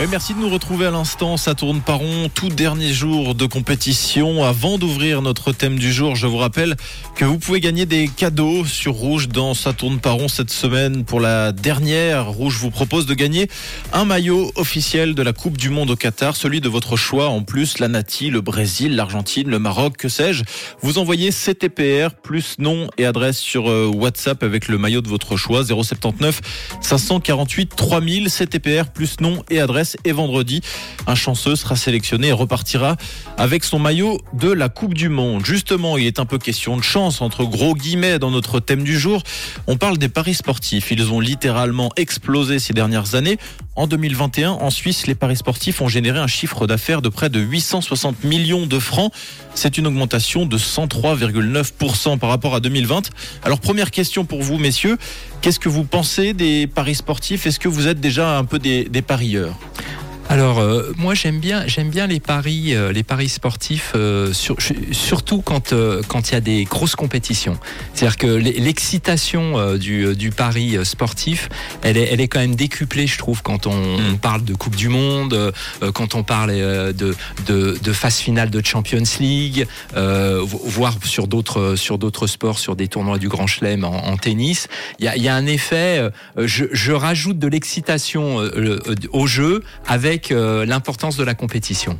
Et merci de nous retrouver à l'instant. Ça tourne par rond, tout dernier jour de compétition. Avant d'ouvrir notre thème du jour, je vous rappelle que vous pouvez gagner des cadeaux sur Rouge dans Ça tourne par rond cette semaine. Pour la dernière, Rouge vous propose de gagner un maillot officiel de la Coupe du Monde au Qatar, celui de votre choix. En plus, la Nati, le Brésil, l'Argentine, le Maroc, que sais-je. Vous envoyez CTPR plus nom et adresse sur euh, WhatsApp avec le maillot de votre choix 079 548 3000 CTPR plus nom et adresse et vendredi un chanceux sera sélectionné et repartira avec son maillot de la Coupe du Monde. Justement, il est un peu question de chance entre gros guillemets dans notre thème du jour. On parle des paris sportifs. Ils ont littéralement explosé ces dernières années. En 2021, en Suisse, les paris sportifs ont généré un chiffre d'affaires de près de 860 millions de francs. C'est une augmentation de 103,9% par rapport à 2020. Alors première question pour vous, messieurs. Qu'est-ce que vous pensez des paris sportifs? Est-ce que vous êtes déjà un peu des, des parieurs? Alors euh, moi j'aime bien j'aime bien les paris euh, les paris sportifs euh, sur- surtout quand euh, quand il y a des grosses compétitions. C'est-à-dire que l'e- l'excitation euh, du, euh, du pari sportif, elle est elle est quand même décuplée je trouve quand on, Mm. on parle de Coupe du monde, quand on parle de, de de phase finale de Champions League, euh, vo- voire sur d'autres sur d'autres sports, sur des tournois du Grand Chelem en, en tennis. Il y a, y a un effet. euh, je, je rajoute de l'excitation au jeu avec euh, l'importance de la compétition.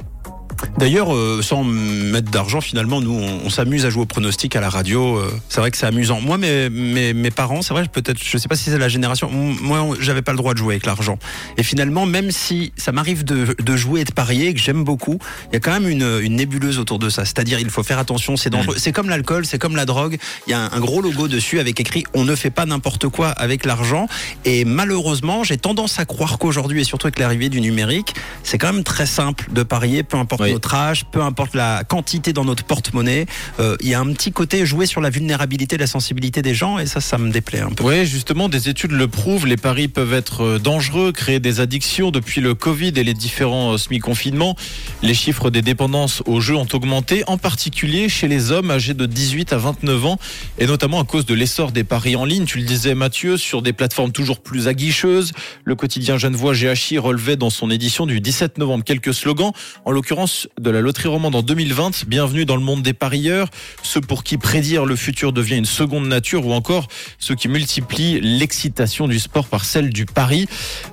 D'ailleurs, euh, sans mettre d'argent, finalement, nous, on, on s'amuse à jouer au pronostic à la radio. euh, c'est vrai que c'est amusant. Moi, mes, mes, mes parents, c'est vrai, peut-être, je sais pas si c'est la génération. Moi, j'avais pas le droit de jouer avec l'argent. Et finalement, même si ça m'arrive de, de jouer et de parier, que j'aime beaucoup, il y a quand même une, une nébuleuse autour de ça. C'est-à-dire, il faut faire attention, c'est dangereux. C'est comme l'alcool, c'est comme la drogue. Il y a un, un gros logo dessus avec écrit "On ne fait pas n'importe quoi avec l'argent". Et malheureusement, j'ai tendance à croire qu'aujourd'hui, et surtout avec l'arrivée du numérique, c'est quand même très simple de parier, peu importe Oui. Notre âge, peu importe la quantité dans notre porte-monnaie. Euh, Il y a un petit côté jouer sur la vulnérabilité, la sensibilité des gens, et ça, ça me déplaît un peu. Oui, justement, des études le prouvent. Les paris peuvent être euh, dangereux, créer des addictions. Depuis le Covid et les différents euh, semi-confinements, les chiffres des dépendances aux jeux ont augmenté, en particulier chez les hommes âgés de 18 à 29 ans, et notamment à cause de l'essor des paris en ligne. Tu le disais, Mathieu, sur des plateformes toujours plus aguicheuses. Le quotidien Genevois GHI relevait dans son édition du 17 novembre quelques slogans, en l'occurrence de la loterie romande en 2020. Bienvenue dans le monde des parieurs, ceux pour qui prédire le futur devient une seconde nature, ou encore ceux qui multiplient l'excitation du sport par celle du pari.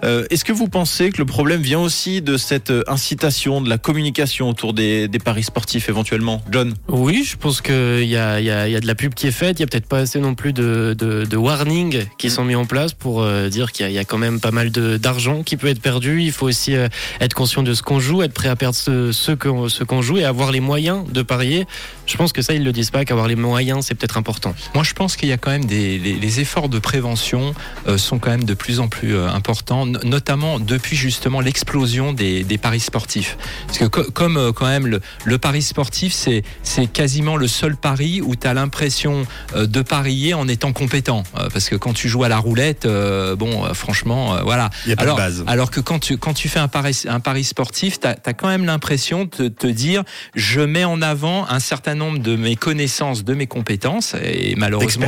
Euh, Est-ce que vous pensez que le problème vient aussi de cette euh, incitation, de la communication autour des, paris sportifs éventuellement? John? Oui, je pense qu'il y a, de la pub qui est faite. Il y a peut-être pas assez non plus de, warnings qui sont mis en place pour euh, dire qu'il y, a- quand même pas mal d'argent qui peut être perdu. Il faut aussi être conscient de ce qu'on joue, être prêt à perdre ce ce qu'on joue et avoir les moyens de parier. Je pense que ça, ils le disent pas, qu'avoir les moyens, c'est peut-être important. Moi, je pense qu'il y a quand même des les, les efforts de prévention euh, sont quand même de plus en plus euh, importants, no- notamment depuis justement l'explosion des, des paris sportifs. Parce que co- comme euh, quand même le, le pari sportif, c'est c'est quasiment le seul pari où tu as l'impression euh, de parier en étant compétent. Euh, parce que quand tu joues à la roulette, euh, bon, euh, franchement, euh, voilà. Il y a pas alors, de base. alors que quand tu, quand tu fais un pari, un pari sportif, tu as, quand même l'impression de te dire je mets en avant un certain nombre de mes connaissances, de mes compétences, et malheureusement,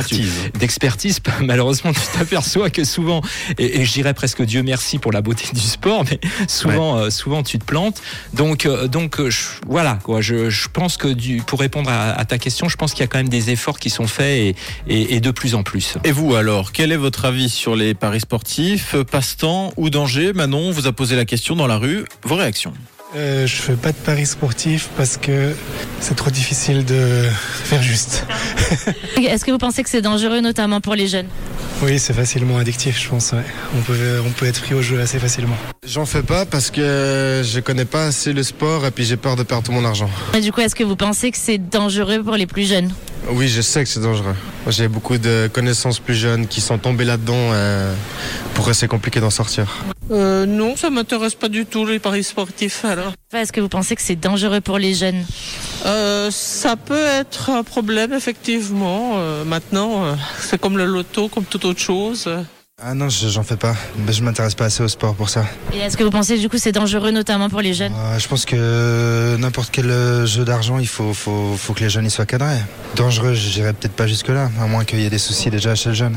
D'expertise. malheureusement, tu t'aperçois que souvent, et, et je dirais presque Dieu merci pour la beauté du sport, mais souvent, euh, souvent tu te plantes. Donc, euh, donc euh, je- voilà, quoi. Je, je pense que du, pour répondre à, à ta question, je pense qu'il y a quand même des efforts qui sont faits et, et, et de plus en plus. Et vous alors, quel est votre avis sur les paris sportifs Passe-temps ou danger? Manon vous a posé la question dans la rue. Vos réactions Euh, je fais pas de paris sportifs parce que c'est trop difficile de faire juste. Est-ce que vous pensez que c'est dangereux, notamment pour les jeunes? Oui, c'est facilement addictif, je pense. ouais. On peut, on peut être pris au jeu assez facilement. J'en fais pas parce que je connais pas assez le sport et puis j'ai peur de perdre tout mon argent. Et du coup, est-ce que vous pensez que c'est dangereux pour les plus jeunes? Oui, je sais que c'est dangereux. J'ai beaucoup de connaissances plus jeunes qui sont tombées là-dedans. euh, pour eux, c'est compliqué d'en sortir. Euh, non, ça m'intéresse pas du tout les paris sportifs alors. Est-ce que vous pensez que c'est dangereux pour les jeunes? Euh, ça peut être un problème effectivement. Euh, maintenant, euh, c'est comme le loto, comme toute autre chose. Ah non, je- j'en fais pas. Mais je m'intéresse pas assez au sport pour ça. Et est-ce que vous pensez du coup c'est dangereux, notamment pour les jeunes? Euh, je pense que n'importe quel euh, jeu d'argent, il faut, faut, faut que les jeunes y soient cadrés. Dangereux, je dirais peut-être pas jusque-là, à moins qu'il y ait des soucis déjà chez le jeune.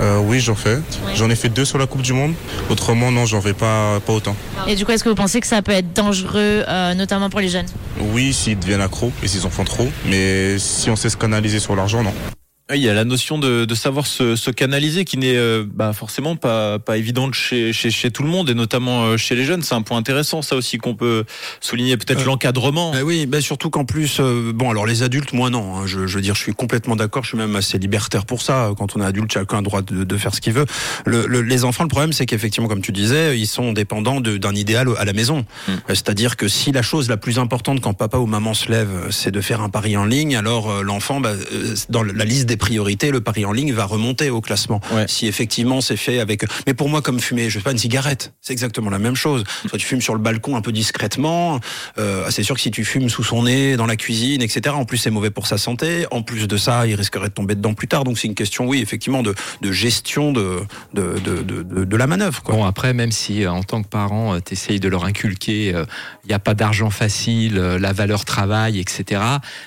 Euh, oui, j'en fais. J'en ai fait deux sur la Coupe du Monde. Autrement, non, j'en fais pas, pas autant. Et du coup, est-ce que vous pensez que ça peut être dangereux, euh, notamment pour les jeunes? Oui, s'ils deviennent accros et s'ils en font trop. Mais si on sait se canaliser sur l'argent, non. Il y a la notion de, de savoir se, se canaliser qui n'est euh, bah, forcément pas, pas évidente chez, chez, chez tout le monde et notamment euh, chez les jeunes. C'est un point intéressant, ça aussi qu'on peut souligner. Peut-être Euh, l'encadrement. Bah oui, bah surtout qu'en plus, euh, bon, alors les adultes, moi non. hein, je, je veux dire, je suis complètement d'accord. Je suis même assez libertaire pour ça. Quand on est adulte, chacun a le droit de, de faire ce qu'il veut. Le, le- les enfants, le problème, c'est qu'effectivement, comme tu disais, ils sont dépendants d'un idéal à la maison. Mm. C'est-à-dire que si la chose la plus importante quand papa ou maman se lève, c'est de faire un pari en ligne, alors l'enfant, bah, dans la liste des priorités, le pari en ligne va remonter au classement. Ouais. Si effectivement c'est fait avec. Mais pour moi, comme fumer, je sais pas une cigarette, c'est exactement la même chose. Soit tu fumes sur le balcon un peu discrètement. Euh, c'est sûr que si tu fumes sous son nez, dans la cuisine, etc. En plus, c'est mauvais pour sa santé. En plus de ça, il risquerait de tomber dedans plus tard. Donc c'est une question, oui, effectivement, de, de gestion de de, de, de, la manœuvre. Quoi. Bon, après, même si euh, en tant que parent, tu essayes de leur inculquer, il n'y a pas d'argent facile, euh, la valeur travail, etc.,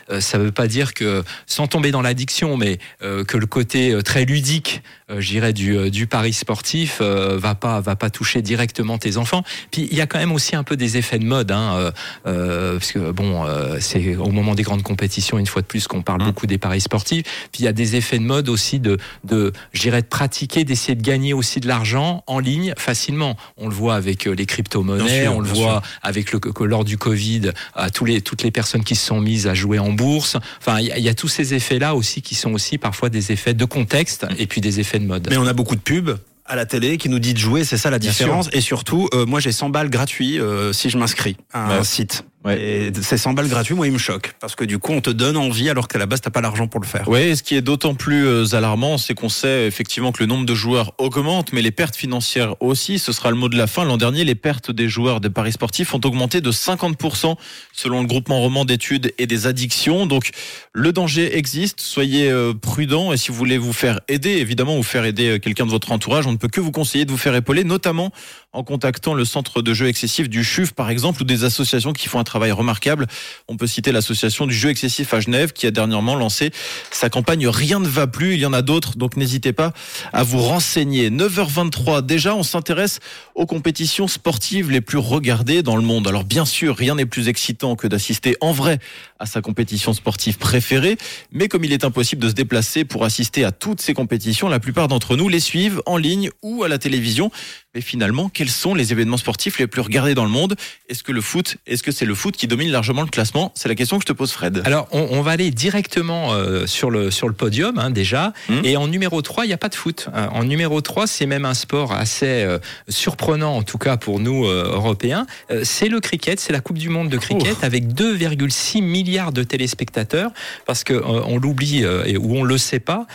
euh, ça ne veut pas dire que, sans tomber dans l'addiction, mais euh, que le côté euh, très ludique, euh, je dirais, du, euh, du pari sportif euh, va pas va pas toucher directement tes enfants. Puis il y a quand même aussi un peu des effets de mode, hein, euh, euh, parce que bon, euh, c'est au moment des grandes compétitions, une fois de plus, qu'on parle Mmh. beaucoup des paris sportifs. Puis il y a des effets de mode aussi de, de je dirais, de pratiquer, d'essayer de gagner aussi de l'argent en ligne facilement. On le voit avec euh, les crypto-monnaies, on le voit avec le que lors du Covid, à tous les toutes les personnes qui se sont mises à jouer en bourse. Enfin, il y, y a tous ces effets-là aussi qui sont aussi parfois des effets de contexte et puis des effets de mode. Mais on a beaucoup de pubs à la télé qui nous dit de jouer, c'est ça la Bien différence. Et surtout, euh, moi j'ai 100 balles gratuits euh, si je m'inscris à un Ouais. site. Ouais. Et ces 100 balles gratuits, moi, ils me choquent. Parce que du coup, on te donne envie alors qu'à la base, t'as pas l'argent pour le faire. Oui, ce qui est d'autant plus euh, alarmant, c'est qu'on sait effectivement que le nombre de joueurs augmente, mais les pertes financières aussi. Ce sera le mot de la fin. L'an dernier, les pertes des joueurs des paris sportifs ont augmenté de 50% selon le groupement roman d'études et des addictions. Donc, le danger existe. Soyez euh, prudents et si vous voulez vous faire aider, évidemment, vous faire aider euh, quelqu'un de votre entourage, on ne peut que vous conseiller de vous faire épauler, notamment en contactant le centre de jeux excessifs du CHUV, par exemple, ou des associations qui font un travail remarquable. On peut citer l'association du jeu excessif à Genève qui a dernièrement lancé sa campagne Rien ne va plus. Il y en a d'autres, donc n'hésitez pas à vous renseigner. 9h23, déjà, on s'intéresse aux compétitions sportives les plus regardées dans le monde. Alors bien sûr, rien n'est plus excitant que d'assister en vrai à sa compétition sportive préférée, mais comme il est impossible de se déplacer pour assister à toutes ces compétitions, la plupart d'entre nous les suivent en ligne ou à la télévision. Mais finalement, quels sont les événements sportifs les plus regardés dans le monde? Est-ce que le foot, est-ce que c'est le foot qui domine largement le classement C'est la question que je te pose, Fred. Alors, on, on va aller directement euh, sur, le, sur le podium hein, déjà. Mhm. Et en numéro 3, il n'y a pas de foot. Euh, En numéro 3, c'est même un sport assez euh, surprenant, en tout cas pour nous euh, Européens. C'est le cricket, c'est la Coupe du Monde de cricket avec 2,6 milliards de téléspectateurs. Parce que euh, on l'oublie et ou on le sait pas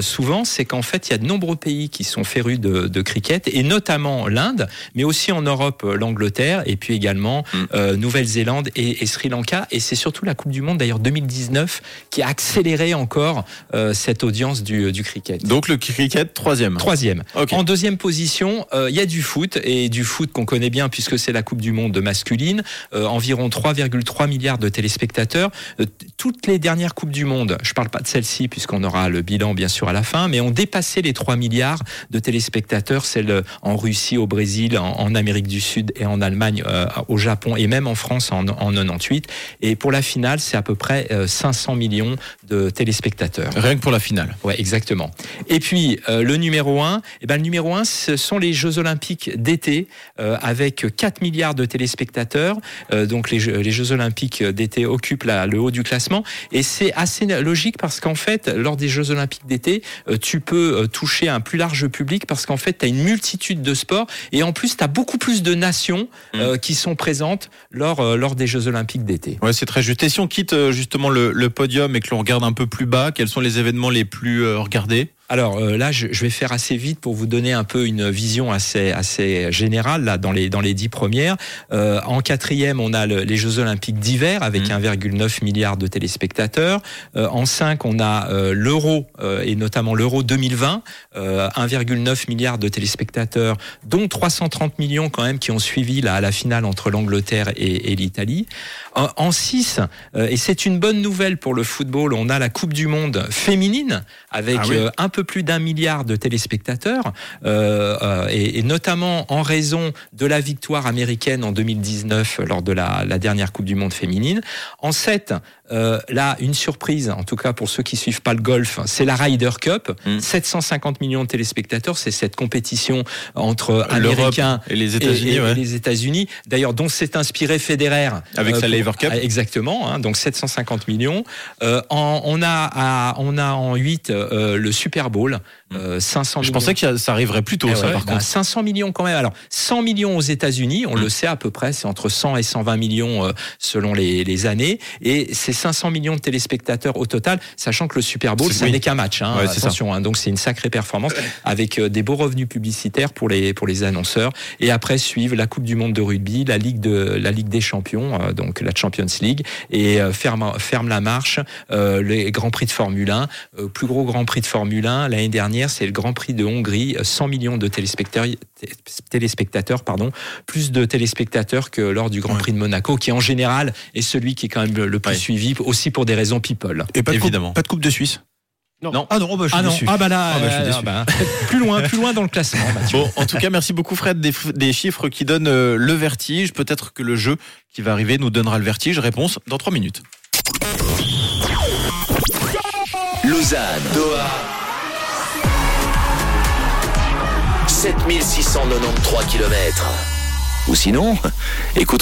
souvent, c'est qu'en fait, il y a de nombreux pays qui sont férus de, de cricket et notamment l'Inde, mais aussi en Europe, l'Angleterre et puis également Mhm. euh, Et, et Sri Lanka. Et c'est surtout la Coupe du Monde d'ailleurs 2019 qui a accéléré encore euh, cette audience du, du cricket. Donc le cricket, troisième. Troisième. En deuxième position, euh, il y a du foot et du foot qu'on connaît bien puisque c'est la Coupe du Monde masculine. Euh, environ 3,3 milliards de téléspectateurs. Euh, toutes les dernières Coupes du Monde, je parle pas de celle-ci puisqu'on aura le bilan bien sûr à la fin, mais ont dépassé les 3 milliards de téléspectateurs. Celle en Russie, au Brésil, en, en Amérique du Sud et en Allemagne, euh, au Japon et même en France en, en 98. Et pour la finale, c'est à peu près euh, 500 millions de téléspectateurs. Rien que pour la finale. Ouais, exactement. Et puis euh, le numéro 1, eh ben le numéro 1 ce sont les Jeux olympiques d'été euh, avec 4 milliards de téléspectateurs. Euh, donc les Jeux, les Jeux olympiques d'été occupent la- le haut du classement et c'est assez logique parce qu'en fait lors des Jeux olympiques d'été, euh, tu peux euh, toucher un plus large public parce qu'en fait tu as une multitude de sports et en plus tu as beaucoup plus de nations euh, qui sont présentes lors euh, lors des Jeux olympiques d'été. Ouais, c'est très juste. Et si on quitte euh, justement le, le podium et que l'on regarde un peu plus bas, quels sont les événements les plus euh, regardés? Alors euh, là, je, je vais faire assez vite pour vous donner un peu une vision assez assez générale là dans les dans les dix premières. Euh, en quatrième, on a le- les Jeux Olympiques d'hiver avec 1,9 milliard de téléspectateurs. Euh, en 5, on a euh, l'Euro euh, et notamment l'Euro 2020, euh, 1,9 milliard de téléspectateurs, dont 330 millions quand même qui ont suivi la, la finale entre l'Angleterre et, et l'Italie. En, en 6, euh, et c'est une bonne nouvelle pour le football, on a la Coupe du Monde féminine avec Ah oui. euh, un peu plus d'un milliard de téléspectateurs, euh, euh, et, et notamment en raison de la victoire américaine en 2019 lors de la, la dernière Coupe du Monde féminine. En 7, euh, là, une surprise, en tout cas pour ceux qui suivent pas le golf, c'est la Ryder Cup. Mm. 750 millions de téléspectateurs, c'est cette compétition entre L'Europe Américains et les États-Unis, ouais. D'ailleurs, dont s'est inspiré Federer Avec sa Lever Cup. ah, Exactement. hein, donc 750 millions. Euh, en- on a à- on a en 8 euh, le Super Bowl. Euh, 500 Je millions. pensais que ça arriverait plus tôt, Eh ça, ouais, par bah, contre. 500 millions quand même. Alors 100 millions aux États-Unis, on Mm. le sait à peu près, c'est entre 100 et 120 millions euh, selon les, les années, et c'est 500 millions de téléspectateurs au total, sachant que le Super Bowl, ça oui. n'est qu'un match. Hein, Ouais, attention, hein, donc c'est une sacrée performance avec euh, des beaux revenus publicitaires pour les pour les annonceurs. Et après suivent la Coupe du Monde de rugby, la Ligue de la Ligue des Champions, euh, donc la Champions League, et euh, ferme ferme la marche euh, les Grands Prix de Formule 1. Euh, plus gros Grand Prix de Formule 1 l'année dernière, c'est le Grand Prix de Hongrie, euh, 100 millions de téléspectateurs, té- téléspectateurs pardon, plus de téléspectateurs que lors du Grand Ouais. Prix de Monaco, qui en général est celui qui est quand même le, plus Ouais. suivi, aussi pour des raisons people. Et pas de, Évidemment. Coupe, pas de Coupe de Suisse Non. Non. Ah non, oh bah, je suis Ah déçu. ah bah là, Ah bah, je suis déçu. bah, plus loin, plus loin dans le classement. Mathieu. Bon, en tout cas, merci beaucoup Fred des chiffres qui donnent euh, le vertige. Peut-être que le jeu qui va arriver nous donnera le vertige. Réponse dans 3 minutes. Lausanne, Doha. 7693 km. Ou sinon, écoute.